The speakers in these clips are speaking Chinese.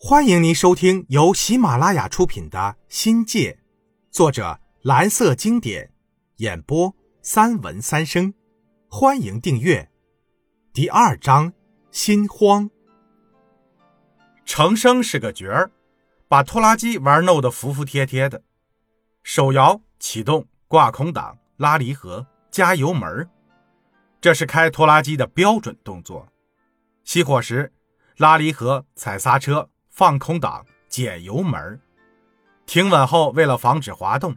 欢迎您收听由喜马拉雅出品的《新界》，作者蓝色经典，演播三文三生。欢迎订阅。第二章：心慌。程生是个角儿，把拖拉机玩弄得服服帖帖的。手摇、启动、挂空挡、拉离合、加油门，这是开拖拉机的标准动作。熄火时，拉离合、踩刹车。放空档，减油门停稳后，为了防止滑动，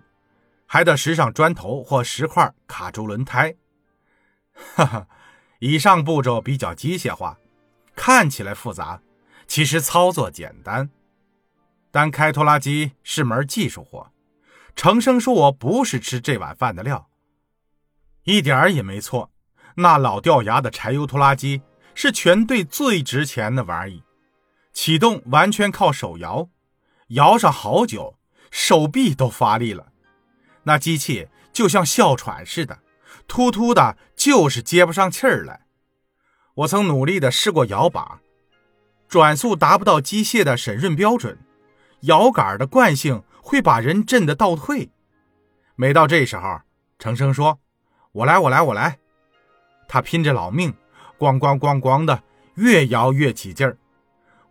还得拾上砖头或石块卡住轮胎。哈哈，以上步骤比较机械化，看起来复杂，其实操作简单。但开拖拉机是门技术活。程生说：“我不是吃这碗饭的料。”一点儿也没错，那老掉牙的柴油拖拉机是全队最值钱的玩意。启动完全靠手摇，摇上好久，手臂都发力了。那机器就像哮喘似的，突突的，就是接不上气儿来。我曾努力的试过摇把，转速达不到机械的审润标准，摇杆的惯性会把人震得倒退。每到这时候，程生说：“我来，我来，我来。”他拼着老命，咣咣咣咣的，越摇越起劲儿。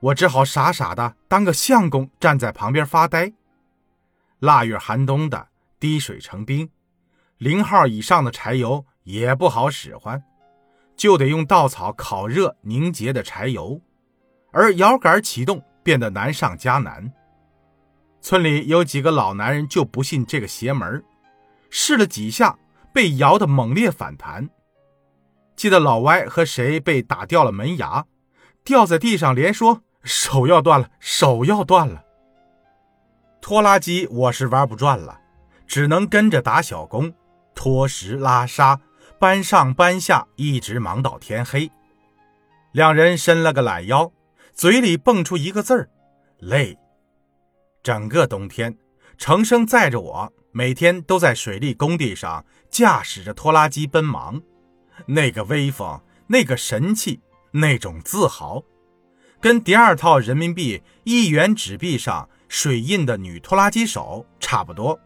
我只好傻傻的当个相公，站在旁边发呆。腊月寒冬的，滴水成冰，零号以上的柴油也不好使唤，就得用稻草烤热凝结的柴油，而摇杆启动变得难上加难。村里有几个老男人就不信这个邪门，试了几下，被摇得猛烈反弹。记得老歪和谁被打掉了门牙，掉在地上连说。手要断了，手要断了。拖拉机我是玩不转了，只能跟着打小工，拖石拉沙，搬上搬下，一直忙到天黑。两人伸了个懒腰，嘴里蹦出一个字儿：累。整个冬天，程生载着我，每天都在水利工地上驾驶着拖拉机奔忙，那个威风，那个神气，那种自豪。跟第二套人民币一元纸币上水印的女拖拉机手差不多。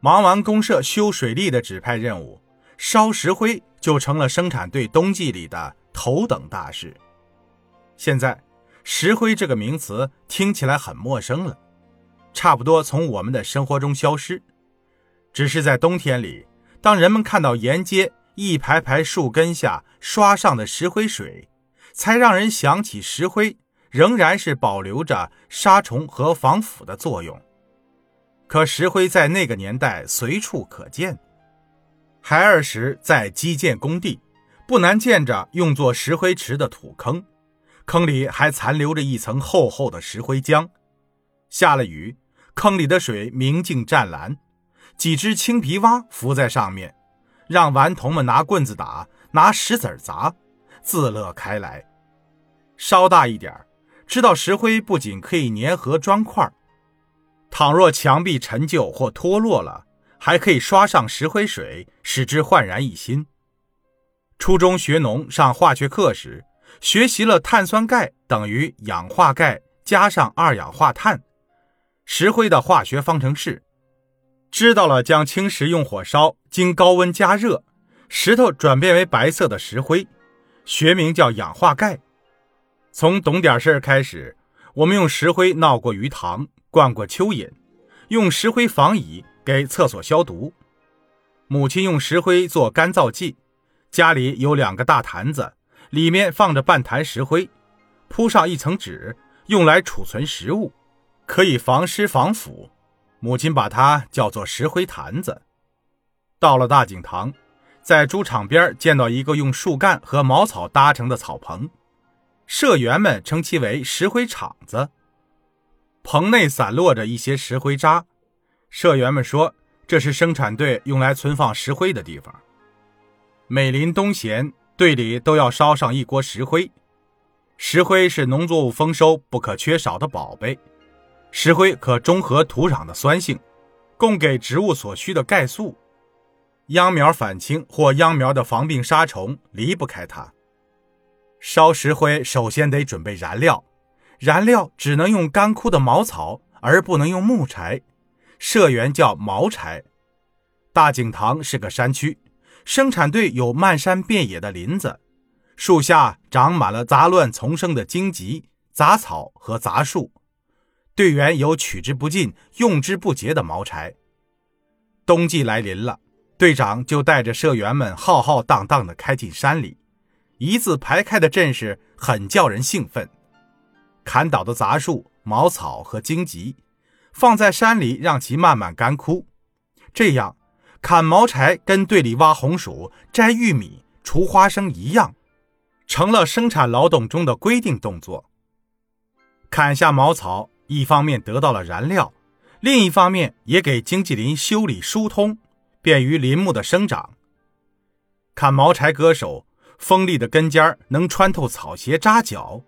忙完公社修水利的指派任务，烧石灰就成了生产队冬季里的头等大事。现在，石灰这个名词听起来很陌生了，差不多从我们的生活中消失。只是在冬天里，当人们看到沿街一排排树根下刷上的石灰水，才让人想起石灰仍然是保留着杀虫和防腐的作用。可石灰在那个年代随处可见，孩儿时在基建工地，不难见着用作石灰池的土坑，坑里还残留着一层厚厚的石灰浆。下了雨，坑里的水明净湛蓝，几只青皮蛙浮在上面，让顽童们拿棍子打，拿石子砸。自乐开来，稍大一点知道石灰不仅可以粘合砖块，倘若墙壁陈旧或脱落了，还可以刷上石灰水，使之焕然一新。初中学农上化学课时，学习了碳酸钙等于氧化钙加上二氧化碳，石灰的化学方程式，知道了将青石用火烧，经高温加热，石头转变为白色的石灰。学名叫氧化钙。从懂点事儿开始，我们用石灰闹过鱼塘，灌过蚯蚓，用石灰防蚁，给厕所消毒。母亲用石灰做干燥剂，家里有两个大坛子，里面放着半坛石灰，铺上一层纸，用来储存食物，可以防湿防腐。母亲把它叫做石灰坛子。到了大井塘。在猪场边见到一个用树干和茅草搭成的草棚，社员们称其为石灰场子。棚内散落着一些石灰渣，社员们说这是生产队用来存放石灰的地方。每临冬闲，队里都要烧上一锅石灰。石灰是农作物丰收不可缺少的宝贝，石灰可中和土壤的酸性，供给植物所需的钙素。秧苗返青或秧苗的防病杀虫离不开它。烧石灰首先得准备燃料，燃料只能用干枯的茅草，而不能用木柴，社员叫茅柴。大井塘是个山区，生产队有漫山遍野的林子，树下长满了杂乱丛生的荆棘、杂草和杂树，队员有取之不尽、用之不竭的茅柴。冬季来临了，队长就带着社员们浩浩荡荡地开进山里，一字排开的阵势很叫人兴奋。砍倒的杂树、茅草和荆棘，放在山里让其慢慢干枯，这样。砍毛柴跟队里挖红薯、摘玉米、除花生一样，成了生产劳动中的规定动作。砍下茅草，一方面得到了燃料，另一方面也给荆棘林修理疏通，便于林木的生长。砍毛柴割手，锋利的根尖能穿透草鞋扎脚，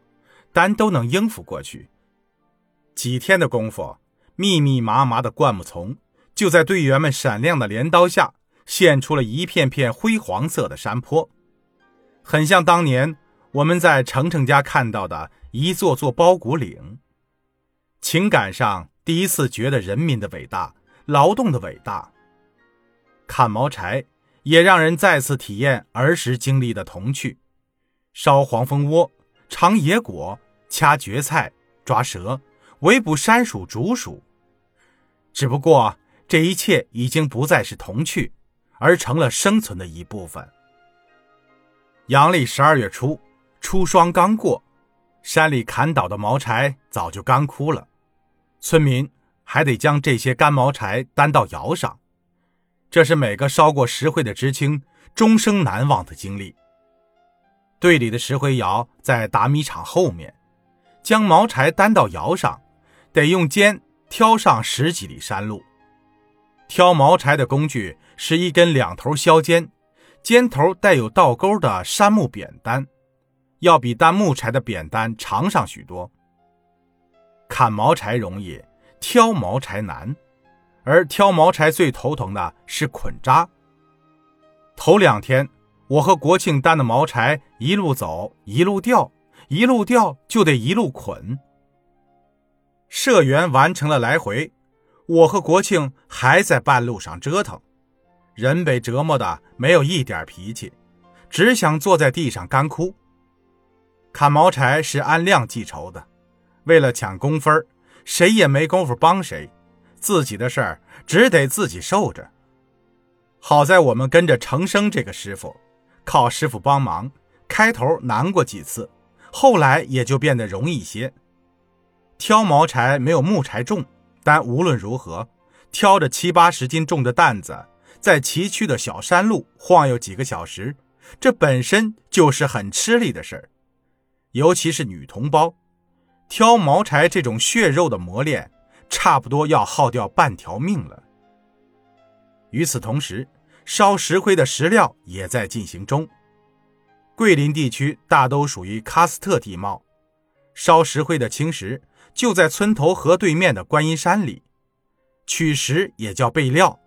但都能应付过去。几天的功夫，密密麻麻的灌木丛。就在队员们闪亮的镰刀下，现出了一片片灰黄色的山坡，很像当年我们在程程家看到的一座座包谷岭。情感上第一次觉得人民的伟大，劳动的伟大。砍毛柴也让人再次体验儿时经历的童趣：烧黄蜂窝、尝野果、掐蕨菜、抓蛇、围捕山鼠、竹鼠。只不过。这一切已经不再是童趣，而成了生存的一部分。阳历十二月初，初霜刚过，山里砍倒的毛柴早就干枯了，村民还得将这些干毛柴担到窑上，这是每个烧过石灰的知青终生难忘的经历。队里的石灰窑在打米厂后面，将毛柴担到窑上，得用肩挑上十几里山路。挑毛柴的工具是一根两头削尖、尖头带有倒钩的杉木扁担，要比担木柴的扁担长上许多。砍毛柴容易，挑毛柴难，而挑毛柴最头疼的是捆扎。头两天，我和国庆担的毛柴一路走一路掉，一路掉就得一路捆。社员完成了来回。我和国庆还在半路上折腾，人被折磨的没有一点脾气，只想坐在地上干枯。砍毛柴是按量计酬的，为了抢工分，谁也没工夫帮谁，自己的事儿只得自己受着。好在我们跟着程生这个师傅，靠师傅帮忙，开头难过几次，后来也就变得容易些。挑毛柴没有木柴重。但无论如何，挑着七八十斤重的担子，在崎岖的小山路晃悠几个小时，这本身就是很吃力的事儿。尤其是女同胞，挑毛柴这种血肉的磨练，差不多要耗掉半条命了。与此同时，烧石灰的石料也在进行中。桂林地区大都属于喀斯特地貌，烧石灰的青石。就在村头河对面的观音山里，取石也叫备料，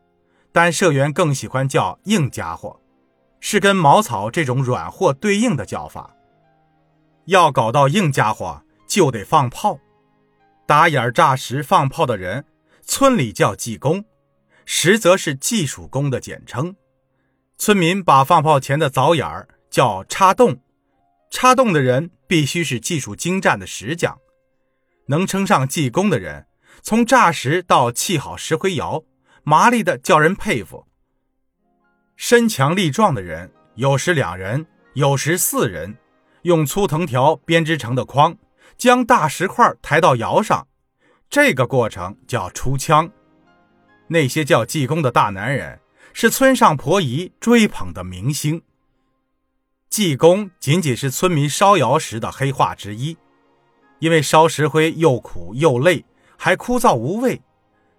但社员更喜欢叫硬家伙，是跟茅草这种软货对应的叫法。要搞到硬家伙，就得放炮，打眼炸石放炮的人，村里叫技工，实则是技术工的简称。村民把放炮前的凿眼叫插洞，插洞的人必须是技术精湛的石匠。能称上技工的人，从炸石到砌好石灰窑，麻利的叫人佩服。身强力壮的人，有时两人，有时四人，用粗藤条编织成的筐，将大石块抬到窑上，这个过程叫出枪。那些叫济公的大男人，是村上婆姨追捧的明星。济公仅仅是村民烧窑时的黑话之一。因为烧石灰又苦又累，还枯燥无味，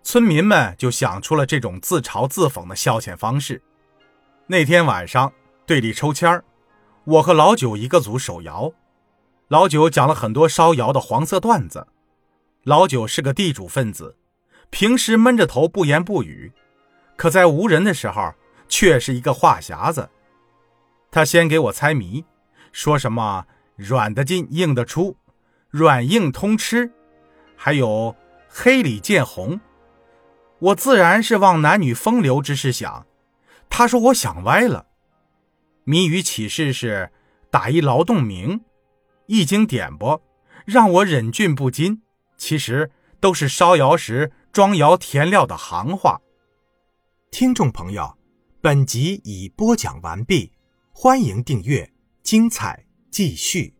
村民们就想出了这种自嘲自讽的消遣方式。那天晚上队里抽签儿，我和老九一个组守窑。老九讲了很多烧窑的黄色段子。老九是个地主分子，平时闷着头不言不语，可在无人的时候却是一个话匣子。他先给我猜谜，说什么软的进硬的出。软硬通吃，还有黑里见红。我自然是往男女风流之事想。他说我想歪了。谜语启示是打一劳动名，一经点拨，让我忍俊不禁。其实都是烧窑时装窑填料的行话。听众朋友，本集已播讲完毕，欢迎订阅，精彩继续。